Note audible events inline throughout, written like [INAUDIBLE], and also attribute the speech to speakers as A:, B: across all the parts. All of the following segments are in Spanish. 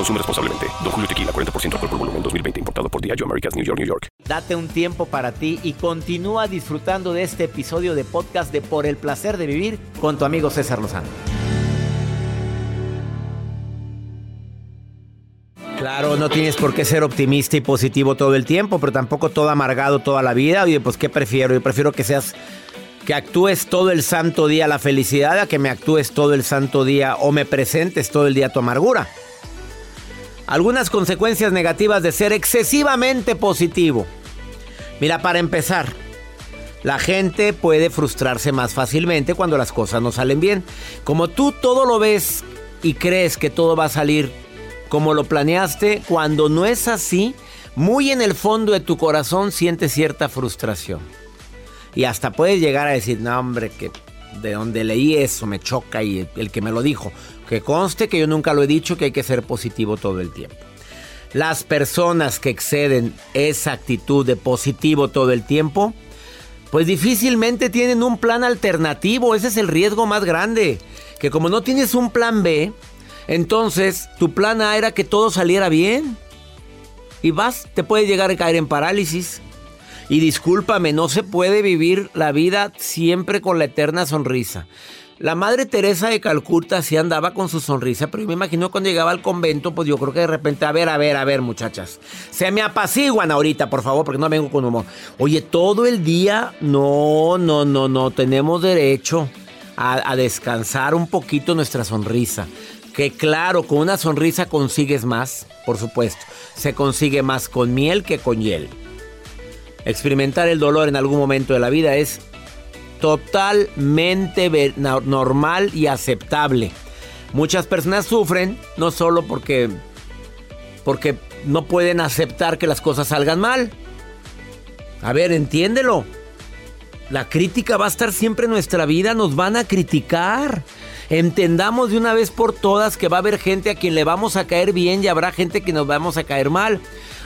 A: Consume responsablemente. Don Julio Tequila, 40% alcohol por volumen, 2020. Importado por Diageo Americas, New York, New York.
B: Date un tiempo para ti y continúa disfrutando de este episodio de podcast de Por el Placer de Vivir con tu amigo César Lozano. Claro, no tienes por qué ser optimista y positivo todo el tiempo, pero tampoco todo amargado toda la vida. Oye, pues ¿qué prefiero? Yo prefiero que seas que actúes todo el santo día la felicidad a que me actúes todo el santo día o me presentes todo el día tu amargura algunas consecuencias negativas de ser excesivamente positivo. Mira, para empezar, la gente puede frustrarse más fácilmente cuando las cosas no salen bien. Como tú todo lo ves y crees que todo va a salir como lo planeaste, cuando no es así, muy en el fondo de tu corazón sientes cierta frustración. Y hasta puedes llegar a decir, no hombre, que de donde leí eso me choca y el que me lo dijo. Que conste que yo nunca lo he dicho que hay que ser positivo todo el tiempo. Las personas que exceden esa actitud de positivo todo el tiempo, pues difícilmente tienen un plan alternativo. Ese es el riesgo más grande. Que como no tienes un plan B, entonces tu plan A era que todo saliera bien. Y vas, te puede llegar a caer en parálisis. Y discúlpame, no se puede vivir la vida siempre con la eterna sonrisa. La madre Teresa de Calcuta sí andaba con su sonrisa, pero yo me imagino cuando llegaba al convento, pues yo creo que de repente, a ver, a ver, a ver, muchachas, se me apaciguan ahorita, por favor, porque no vengo con humor. Oye, todo el día, no, no, no, no, tenemos derecho a, a descansar un poquito nuestra sonrisa. Que claro, con una sonrisa consigues más, por supuesto. Se consigue más con miel que con hiel. Experimentar el dolor en algún momento de la vida es totalmente normal y aceptable. Muchas personas sufren no solo porque porque no pueden aceptar que las cosas salgan mal. A ver, entiéndelo. La crítica va a estar siempre en nuestra vida, nos van a criticar. Entendamos de una vez por todas que va a haber gente a quien le vamos a caer bien y habrá gente que nos vamos a caer mal.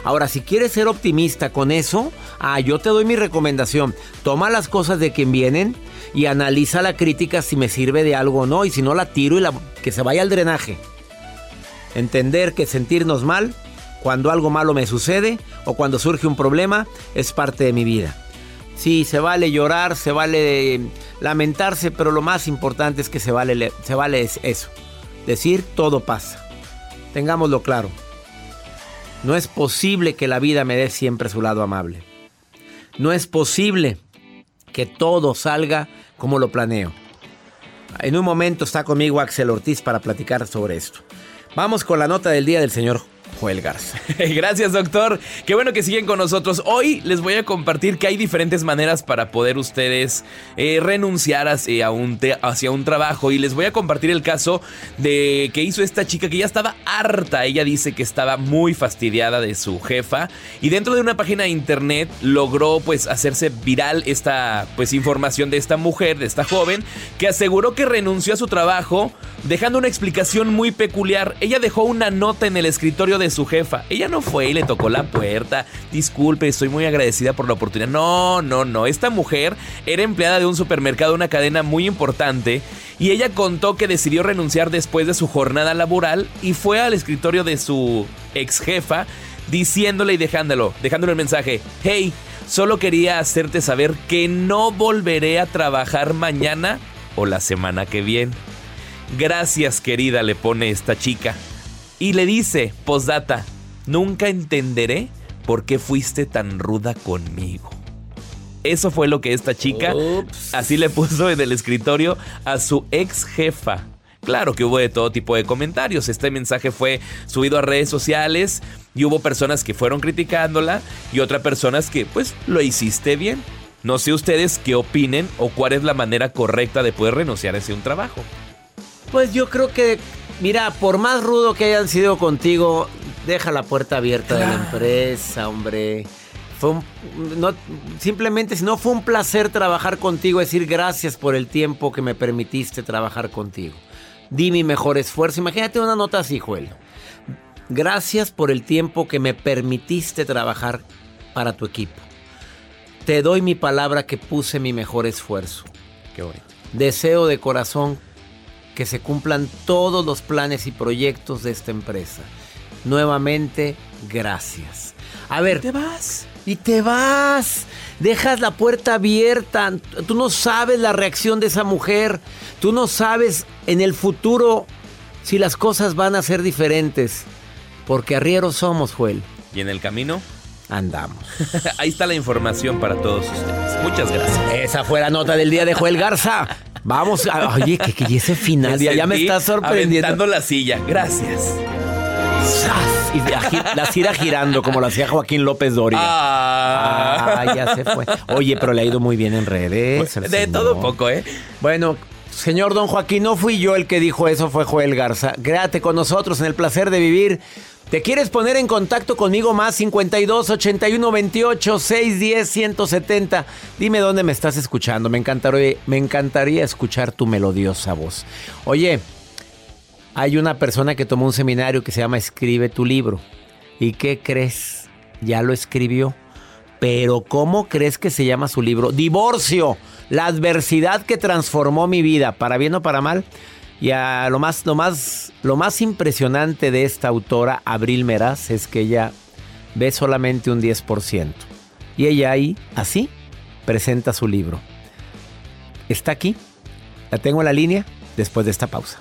B: Ahora, si quieres ser optimista con eso, ah, yo te doy mi recomendación. Toma las cosas de quien vienen y analiza la crítica si me sirve de algo o no. Y si no, la tiro y que se vaya al drenaje. Entender que sentirnos mal cuando algo malo me sucede o cuando surge un problema es parte de mi vida. Sí, se vale llorar, se vale lamentarse, pero lo más importante es que se vale, se vale eso. Decir todo pasa. Tengámoslo claro. No es posible que la vida me dé siempre su lado amable. No es posible que todo salga como lo planeo. En un momento está conmigo Axel Ortiz para platicar sobre esto. Vamos con la nota del día del señor Joel Garza. [LAUGHS]
C: Gracias, doctor. Qué bueno que siguen con nosotros. Hoy les voy a compartir que hay diferentes maneras para poder ustedes eh, renunciar hacia un, hacia un trabajo. Y les voy a compartir el caso de que hizo esta chica que ya estaba harta. Ella dice que estaba muy fastidiada de su jefa. Y dentro de una página de internet logró pues hacerse viral esta pues información de esta mujer, de esta joven, que aseguró que renunció a su trabajo dejando una explicación muy peculiar. Ella dejó una nota en el escritorio de su jefa. Ella no fue y le tocó la puerta. Disculpe, estoy muy agradecida por la oportunidad. No, no, no. Esta mujer era empleada de un supermercado, una cadena muy importante. Y ella contó que decidió renunciar después de su jornada laboral y fue al escritorio de su ex jefa diciéndole y dejándolo, dejándole el mensaje. Hey, solo quería hacerte saber que no volveré a trabajar mañana o la semana que viene. Gracias querida, le pone esta chica. Y le dice, postdata, nunca entenderé ¿por qué fuiste tan ruda conmigo? Eso fue lo que esta chica así le puso en el escritorio a su ex jefa. Claro que hubo de todo tipo de comentarios. Este mensaje fue subido a redes sociales y hubo personas que fueron criticándola y otras personas que pues lo hiciste bien. No sé ustedes qué opinen o cuál es la manera correcta de poder renunciar a ese un trabajo.
B: Pues yo creo que, mira, por más rudo que hayan sido contigo, deja la puerta abierta de la empresa, hombre. Fue no, simplemente, si no fue un placer trabajar contigo, decir gracias por el tiempo que me permitiste trabajar contigo. Di mi mejor esfuerzo. Imagínate una nota así, Joel. Gracias por el tiempo que me permitiste trabajar para tu equipo. Te doy mi palabra que puse mi mejor esfuerzo.
C: Qué bueno.
B: Deseo de corazón que se cumplan todos los planes y proyectos de esta empresa. Nuevamente, gracias. A ver.
C: ¿Te vas?
B: Y te vas. Dejas la puerta abierta. Tú no sabes la reacción de esa mujer. Tú no sabes en el futuro si las cosas van a ser diferentes. Porque arrieros somos, Joel.
C: ¿Y en el camino?
B: Andamos. [LAUGHS]
C: Ahí está la información para todos ustedes. Muchas gracias.
B: Esa fue la nota del día de Joel Garza. Vamos, a, oye, que, que ese final ya, ya me está sorprendiendo.
C: Aventando la silla. Gracias.
B: Y la, gira girando como lo hacía Joaquín López Doria.
C: Ah.
B: Ah, ya se fue. Oye, pero le ha ido muy bien en redes. el
C: De
B: señor.
C: todo poco, ¿eh?
B: Bueno, señor Don Joaquín, no fui yo el que dijo eso, fue Joel Garza. Gráate con nosotros en el placer de vivir. ¿Te quieres poner en contacto conmigo más? 52 81 28 610 170. Dime dónde me estás escuchando. Me encantaría escuchar tu melodiosa voz. Oye, hay una persona que tomó un seminario que se llama Escribe tu libro. ¿Y qué crees? Ya lo escribió. Pero ¿cómo crees que se llama su libro? Divorcio. La adversidad que transformó mi vida, para bien o para mal. Y lo más, lo más, lo más impresionante de esta autora, Abril Meraz, es que ella ve solamente un 10%. Y ella ahí, así, presenta su libro. Está aquí. La tengo en la línea después de esta pausa.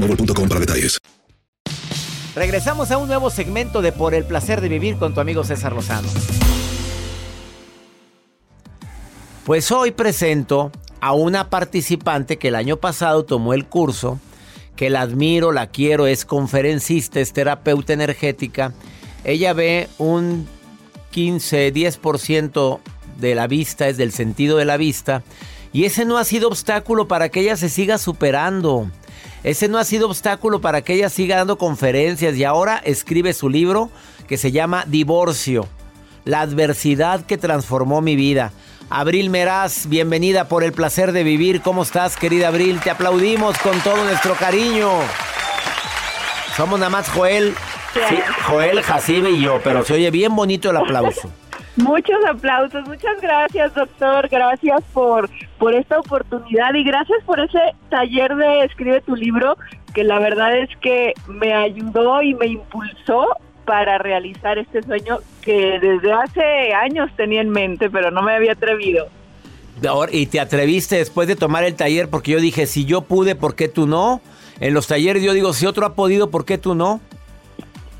D: boostmobile.com para detalles.
B: Regresamos a un nuevo segmento de Por el placer de vivir con tu amigo César Lozano. Pues hoy presento a una participante que el año pasado tomó el curso, que la admiro, la quiero, es conferencista, es terapeuta energética. Ella ve un 15, 10% de la vista, es del sentido de la vista. Y ese no ha sido obstáculo para que ella se siga superando. Ese no ha sido obstáculo para que ella siga dando conferencias y ahora escribe su libro que se llama Divorcio, la adversidad que transformó mi vida. Abril Meraz, bienvenida por el placer de vivir. ¿Cómo estás, querida Abril? Te aplaudimos con todo nuestro cariño. Somos nada más Joel, sí, Joel, Jacibe y yo, pero se oye bien bonito el aplauso.
E: Muchos aplausos, muchas gracias doctor, gracias por, por esta oportunidad y gracias por ese taller de Escribe tu libro, que la verdad es que me ayudó y me impulsó para realizar este sueño que desde hace años tenía en mente, pero no me había atrevido.
B: Y te atreviste después de tomar el taller porque yo dije, si yo pude, ¿por qué tú no? En los talleres yo digo, si otro ha podido, ¿por qué tú no?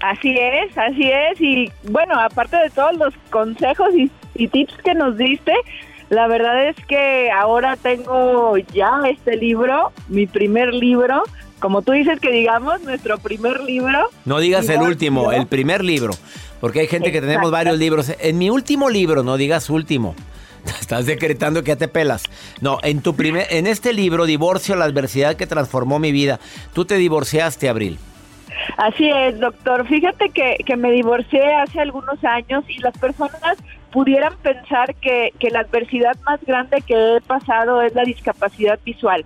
E: Así es, así es. Y bueno, aparte de todos los consejos y, y, tips que nos diste, la verdad es que ahora tengo ya este libro, mi primer libro, como tú dices que digamos, nuestro primer libro.
B: No digas el último, el primer libro. Porque hay gente que tenemos varios libros. En mi último libro, no digas último. [LAUGHS] Estás decretando que ya te pelas. No, en tu primer, en este libro, Divorcio, la adversidad que transformó mi vida. Tú te divorciaste, Abril.
E: Así es, doctor. Fíjate que, que me divorcié hace algunos años y las personas pudieran pensar que, que la adversidad más grande que he pasado es la discapacidad visual.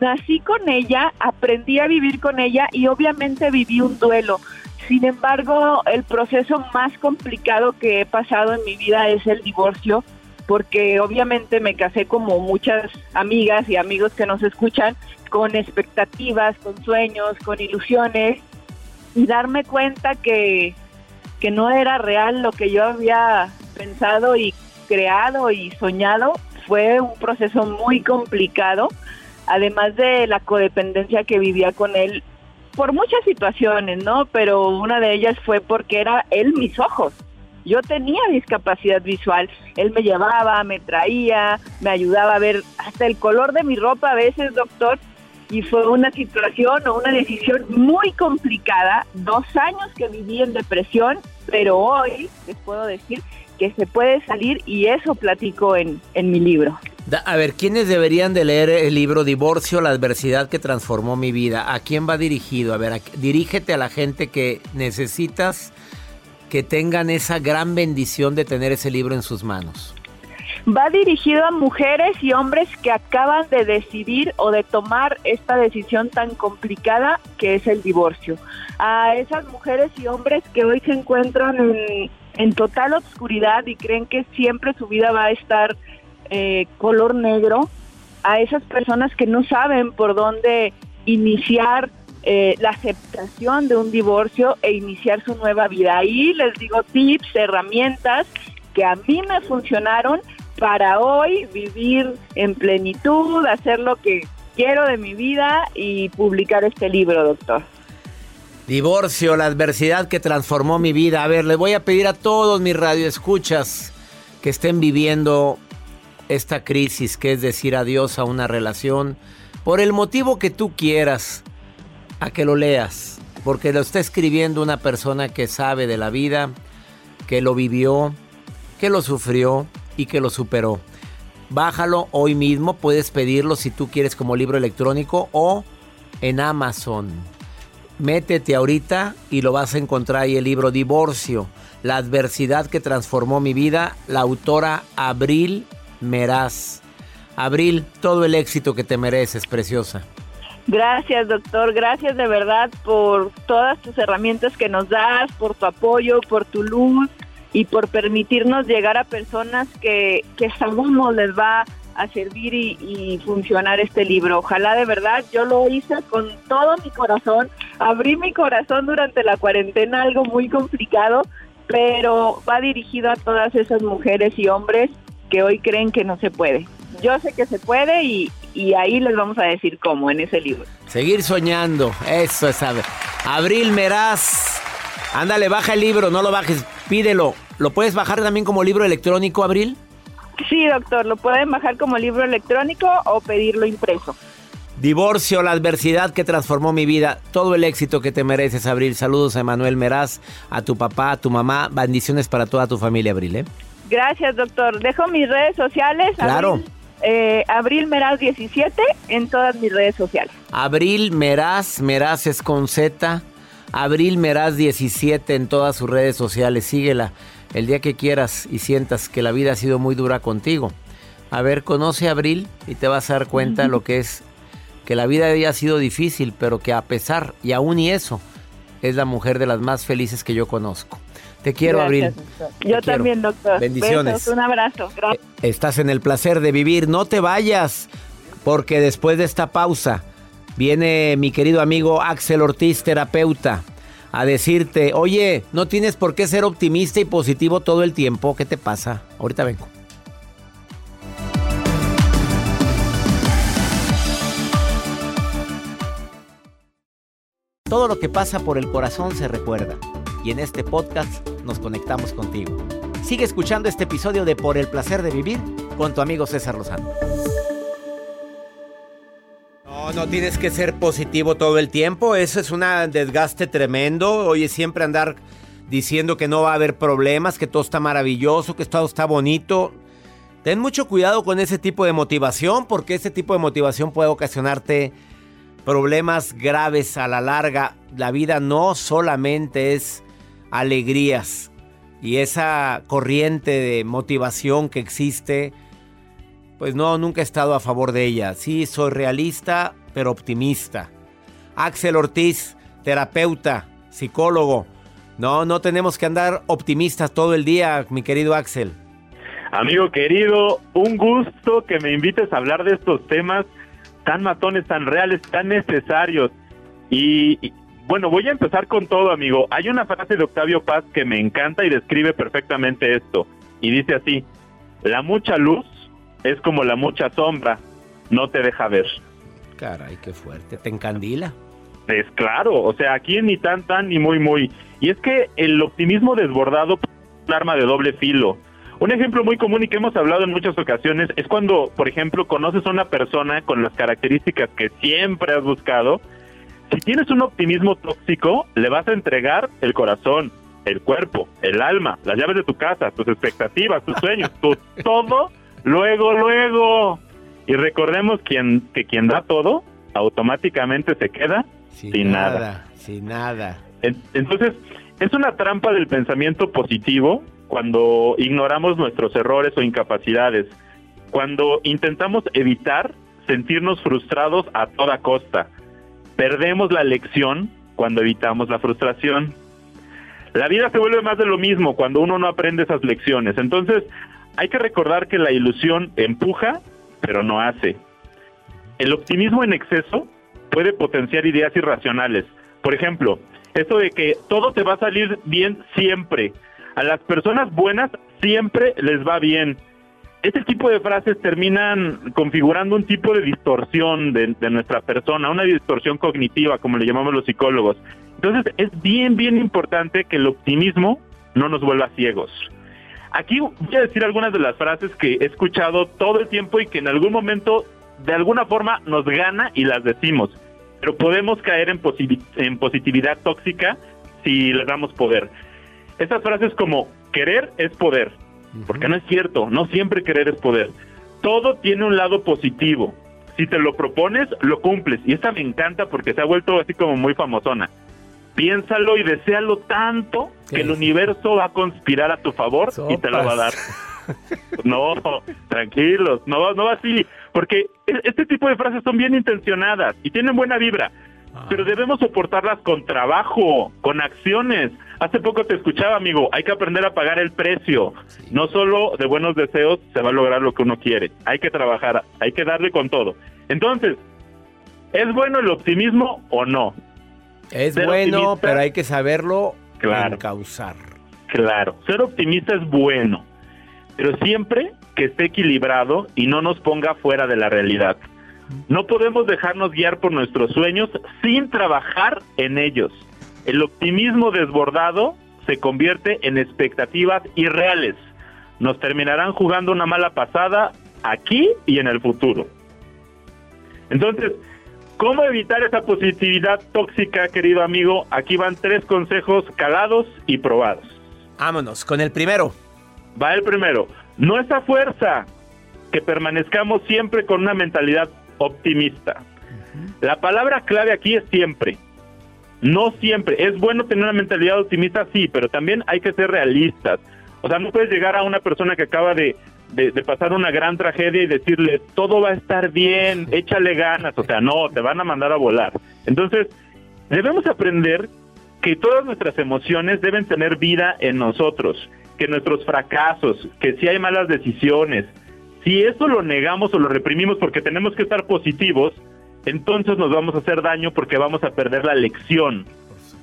E: Nací con ella, aprendí a vivir con ella y obviamente viví un duelo. Sin embargo, el proceso más complicado que he pasado en mi vida es el divorcio, porque obviamente me casé como muchas amigas y amigos que nos escuchan, con expectativas, con sueños, con ilusiones, y darme cuenta que, que no era real lo que yo había pensado y creado y soñado, fue un proceso muy complicado, además de la codependencia que vivía con él por muchas situaciones, ¿no? Pero una de ellas fue porque era él mis ojos. Yo tenía discapacidad visual, él me llevaba, me traía, me ayudaba a ver hasta el color de mi ropa a veces, doctor, y fue una situación o una decisión muy complicada, dos años que viví en depresión, pero hoy les puedo decir que se puede salir y eso platico en, en mi libro.
B: A ver, ¿quiénes deberían de leer el libro Divorcio, la adversidad que transformó mi vida? ¿A quién va dirigido? A ver, dirígete a la gente que necesitas que tengan esa gran bendición de tener ese libro en sus manos.
E: Va dirigido a mujeres y hombres que acaban de decidir o de tomar esta decisión tan complicada que es el divorcio. A esas mujeres y hombres que hoy se encuentran en, en total obscuridad y creen que siempre su vida va a estar eh, color negro, a esas personas que no saben por dónde iniciar eh, la aceptación de un divorcio e iniciar su nueva vida. Ahí les digo tips, herramientas que a mí me funcionaron para hoy vivir en plenitud, hacer lo que quiero de mi vida y publicar este libro, doctor.
B: Divorcio, la adversidad que transformó mi vida. A ver, le voy a pedir a todos mis radioescuchas que estén viviendo esta crisis, que es decir adiós a una relación, por el motivo que tú quieras, a que lo leas, porque lo está escribiendo una persona que sabe de la vida, que lo vivió, que lo sufrió que lo superó. Bájalo hoy mismo, puedes pedirlo si tú quieres como libro electrónico o en Amazon. Métete ahorita y lo vas a encontrar ahí el libro Divorcio, la adversidad que transformó mi vida, la autora Abril Meraz. Abril, todo el éxito que te mereces, preciosa.
E: Gracias, doctor. Gracias de verdad por todas tus herramientas que nos das, por tu apoyo, por tu luz y por permitirnos llegar a personas que, que sabemos les va a servir y, y, funcionar este libro. Ojalá de verdad, yo lo hice con todo mi corazón, abrí mi corazón durante la cuarentena, algo muy complicado, pero va dirigido a todas esas mujeres y hombres que hoy creen que no se puede. Yo sé que se puede y, ahí les vamos a decir cómo en ese libro.
B: Seguir soñando, eso es Abril Meraz. Ándale, baja el libro, no lo bajes, pídelo. ¿Lo puedes bajar también como libro electrónico, Abril?
E: Sí, doctor, lo pueden bajar como libro electrónico o pedirlo impreso.
B: Divorcio, la adversidad que transformó mi vida, todo el éxito que te mereces, Abril. Saludos a Emanuel Meraz, a tu papá, a tu mamá. Bendiciones para toda tu familia, Abril. ¿eh?
E: Gracias, doctor. Dejo mis redes sociales.
B: Claro.
E: Abril, eh, Meraz 17 en todas mis redes sociales.
B: Abril Meraz, Meraz es con Z. Abril Meraz 17 en todas sus redes sociales. Síguela el día que quieras y sientas que la vida ha sido muy dura contigo. A ver, conoce a Abril y te vas a dar cuenta lo que es que la vida había sido difícil, pero que a pesar y aún y eso, es la mujer de las más felices que yo conozco. Te quiero, Abril.
E: Yo también, doctor.
B: Bendiciones.
E: un abrazo. Gracias.
B: Eh, estás en el placer de vivir. No te vayas, porque después de esta pausa viene mi querido amigo Axel Ortiz, terapeuta, a decirte, oye, no tienes por qué ser optimista y positivo todo el tiempo. ¿Qué te pasa? Ahorita vengo. Todo lo que pasa por el corazón se recuerda y en este podcast nos conectamos contigo. Sigue escuchando este episodio de Por el placer de vivir con tu amigo César Lozano. No, tienes que ser positivo todo el tiempo. Eso es un desgaste tremendo. Oye, siempre andar diciendo que no va a haber problemas, que todo está maravilloso, que todo está bonito. Ten mucho cuidado con ese tipo de motivación, porque ese tipo de motivación puede ocasionarte problemas graves a la larga. La vida no solamente es alegrías. Y esa corriente de motivación que existe, pues no, nunca he estado a favor de ella. Sí, soy realista, pero optimista. Axel Ortiz, terapeuta, psicólogo. No, no tenemos que andar optimistas todo el día, mi querido Axel.
F: Amigo querido, un gusto que me invites a hablar de estos temas tan matones, tan reales, tan necesarios. Y, bueno, voy a empezar con todo, amigo. Hay una frase de Octavio Paz que me encanta y describe perfectamente esto. Y dice así, la mucha luz es como la mucha sombra, no te deja ver.
B: Caray, qué fuerte, te encandila.
F: Es claro, o sea, aquí ni tan tan ni muy muy. Y es que el optimismo desbordado es un arma de doble filo. Un ejemplo muy común y que hemos hablado en muchas ocasiones es cuando, por ejemplo, conoces a una persona con las características que siempre has buscado. Si tienes un optimismo tóxico, le vas a entregar el corazón, el cuerpo, el alma, las llaves de tu casa, tus expectativas, tus sueños, tu [LAUGHS] todo, luego, luego. Y recordemos quien, que quien da todo, automáticamente se queda sin, nada.
B: Sin nada.
F: Entonces, es una trampa del pensamiento positivo cuando ignoramos nuestros errores o incapacidades, cuando intentamos evitar sentirnos frustrados a toda costa. Perdemos la lección cuando evitamos la frustración. La vida se vuelve más de lo mismo cuando uno no aprende esas lecciones. Entonces, hay que recordar que la ilusión empuja, pero no hace. El optimismo en exceso puede potenciar ideas irracionales. Por ejemplo, eso de que todo te va a salir bien siempre, a las personas buenas siempre les va bien. Este tipo de frases terminan configurando un tipo de distorsión de, nuestra persona, una distorsión cognitiva, como le llamamos los psicólogos. Entonces es bien, bien importante que el optimismo no nos vuelva ciegos. Aquí voy a decir algunas de las frases que he escuchado todo el tiempo y que en algún momento de alguna forma nos gana y las decimos, pero podemos caer en, en positividad tóxica si le damos poder. Estas frases como querer es poder, porque no es cierto, no siempre querer es poder. Todo tiene un lado positivo. Si te lo propones, lo cumples. Y esta me encanta porque se ha vuelto así como muy famosona. Piénsalo y deséalo tanto que el universo va a conspirar a tu favor y te lo va a dar. [LAUGHS] no, tranquilos, no, no va así. Porque e-, este tipo de frases son bien intencionadas y tienen buena vibra. Ah. Pero debemos soportarlas con trabajo, con acciones. Hace poco te escuchaba, amigo, hay que aprender a pagar el precio. No solo de buenos deseos se va a lograr lo que uno quiere. Hay que trabajar, hay que darle con todo. Entonces, ¿es bueno el optimismo o no?
B: Es bueno, pero hay que saberlo claro.
F: Claro, ser optimista es bueno, pero siempre que esté equilibrado y no nos ponga fuera de la realidad. No podemos dejarnos guiar por nuestros sueños sin trabajar en ellos. El optimismo desbordado se convierte en expectativas irreales. Nos terminarán jugando una mala pasada aquí y en el futuro. Entonces, ¿cómo evitar esa positividad tóxica, querido amigo? Aquí van tres consejos calados y probados.
B: Vámonos con el primero.
F: Va el primero. No es a fuerza que permanezcamos siempre con una mentalidad optimista. La palabra clave aquí es siempre. No siempre. Es bueno tener una mentalidad optimista, sí, pero también hay que ser realistas. O sea, no puedes llegar a una persona que acaba de, pasar una gran tragedia y decirle, todo va a estar bien, échale ganas. O sea, no, te van a mandar a volar. Entonces, debemos aprender que todas nuestras emociones deben tener vida en nosotros, que nuestros fracasos, que si hay malas decisiones, si eso lo negamos o lo reprimimos porque tenemos que estar positivos, entonces nos vamos a hacer daño porque vamos a perder la lección.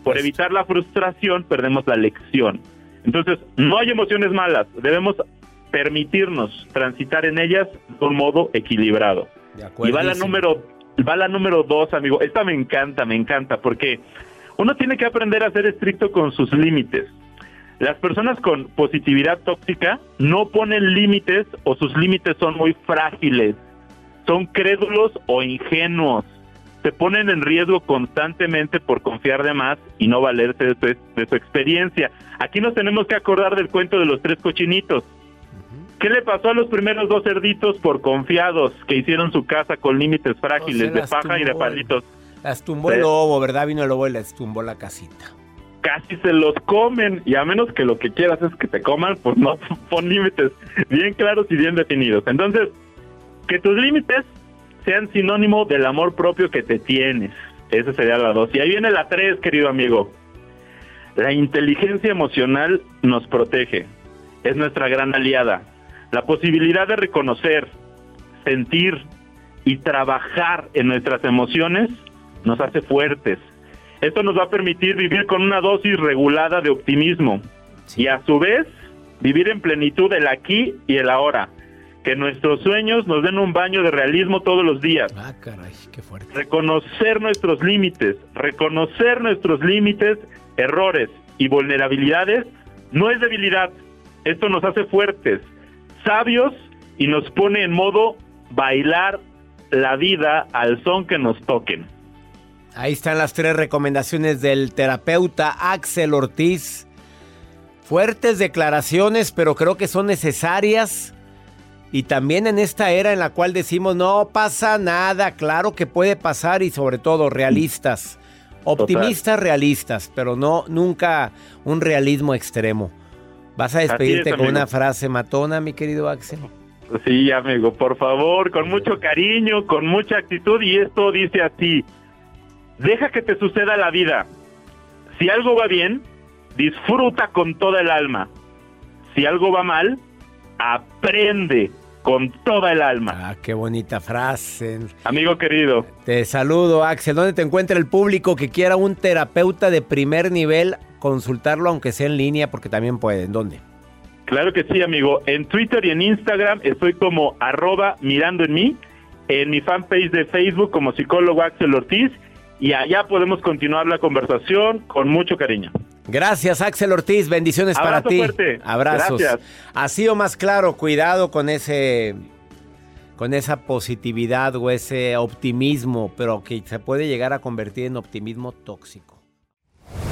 F: Por evitar la frustración, perdemos la lección. Entonces, no hay emociones malas, debemos permitirnos transitar en ellas de un modo equilibrado. y va la número va la número dos, amigo. Esta me encanta, me encanta, porque uno tiene que aprender a ser estricto con sus límites. Las personas con positividad tóxica no ponen límites o sus límites son muy frágiles, son crédulos o ingenuos. se ponen en riesgo constantemente por confiar de más y no valerse de su, de su experiencia. Aquí nos tenemos que acordar del cuento de los tres cochinitos. ¿Qué le pasó a los primeros dos cerditos por confiados que hicieron su casa con límites frágiles de paja y de palitos?
B: Las tumbó el lobo, ¿verdad? Vino el lobo y les tumbó la casita.
F: Casi se los comen y a menos que lo que quieras es que te coman, pues no, [LAUGHS] pon límites bien claros y bien definidos. Entonces, que tus límites sean sinónimo del amor propio que te tienes. Esa sería la dos. Y ahí viene la tres, querido amigo. La inteligencia emocional nos protege. Es nuestra gran aliada. La posibilidad de reconocer, sentir y trabajar en nuestras emociones nos hace fuertes. Esto nos va a permitir vivir con una dosis regulada de optimismo y a su vez vivir en plenitud el aquí y el ahora. Que nuestros sueños nos den un baño de realismo todos los días.
B: Ah, caray, qué fuerte.
F: Reconocer nuestros límites, reconocer nuestros límites, errores y vulnerabilidades no es debilidad. Esto nos hace fuertes, sabios y nos pone en modo bailar la vida al son que nos toquen.
B: Ahí están las tres recomendaciones del terapeuta Axel Ortiz. Fuertes declaraciones, pero creo que son necesarias. Y también en esta era en la cual decimos no pasa nada, claro que puede pasar y sobre todo realistas. Optimistas realistas, pero no nunca un realismo extremo. ¿Vas a
F: es,
B: despedirte con una frase matona, mi querido Axel?
F: Sí, amigo, por favor, con mucho cariño, con mucha actitud y esto dice así, deja que te suceda la vida. Si algo va bien, disfruta con toda el alma. Si algo va mal, aprende con toda el alma.
B: Ah, qué bonita frase.
F: Amigo querido,
B: Te saludo, Axel. ¿Dónde te encuentra el público que quiera un terapeuta de primer nivel? Consultarlo, aunque sea en línea, porque también pueden. ¿Dónde?
F: claro que sí, amigo. En Twitter y en Instagram estoy como arroba mirando en mí, en mi fanpage de Facebook como psicólogo Axel Ortiz y allá podemos continuar la conversación con mucho cariño.
B: Gracias, Axel Ortiz. Bendiciones para ti.
F: fuerte.
B: Abrazos.
F: Gracias.
B: Así o más claro, cuidado con ese. Con esa positividad o ese optimismo, pero que se puede llegar a convertir en optimismo tóxico.